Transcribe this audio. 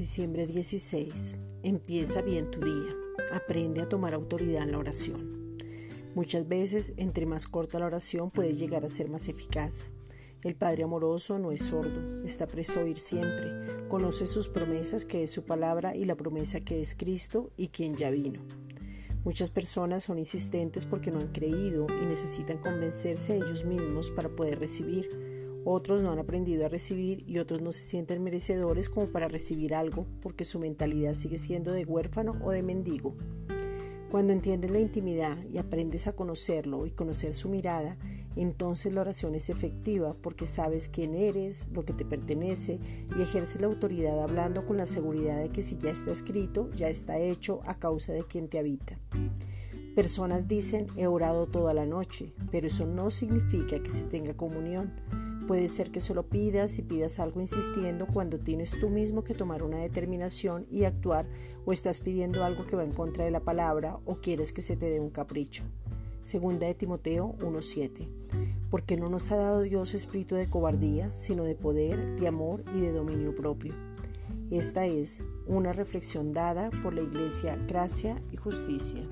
Diciembre 16. Empieza bien tu día. Aprende a tomar autoridad en la oración. Muchas veces, entre más corta la oración, puede llegar a ser más eficaz. El Padre amoroso no es sordo, está presto a oír siempre, conoce sus promesas que es su palabra y la promesa que es Cristo y quien ya vino. Muchas personas son insistentes porque no han creído y necesitan convencerse a ellos mismos para poder recibir otros no han aprendido a recibir y otros no se sienten merecedores como para recibir algo porque su mentalidad sigue siendo de huérfano o de mendigo. Cuando entiendes la intimidad y aprendes a conocerlo y conocer su mirada, entonces la oración es efectiva porque sabes quién eres, lo que te pertenece y ejerce la autoridad hablando con la seguridad de que si ya está escrito, ya está hecho a causa de quien te habita. Personas dicen he orado toda la noche, pero eso no significa que se tenga comunión. Puede ser que solo pidas y pidas algo insistiendo cuando tienes tú mismo que tomar una determinación y actuar o estás pidiendo algo que va en contra de la palabra o quieres que se te dé un capricho. Segunda de Timoteo 1.7. Porque no nos ha dado Dios espíritu de cobardía, sino de poder, de amor y de dominio propio. Esta es una reflexión dada por la Iglesia Gracia y Justicia.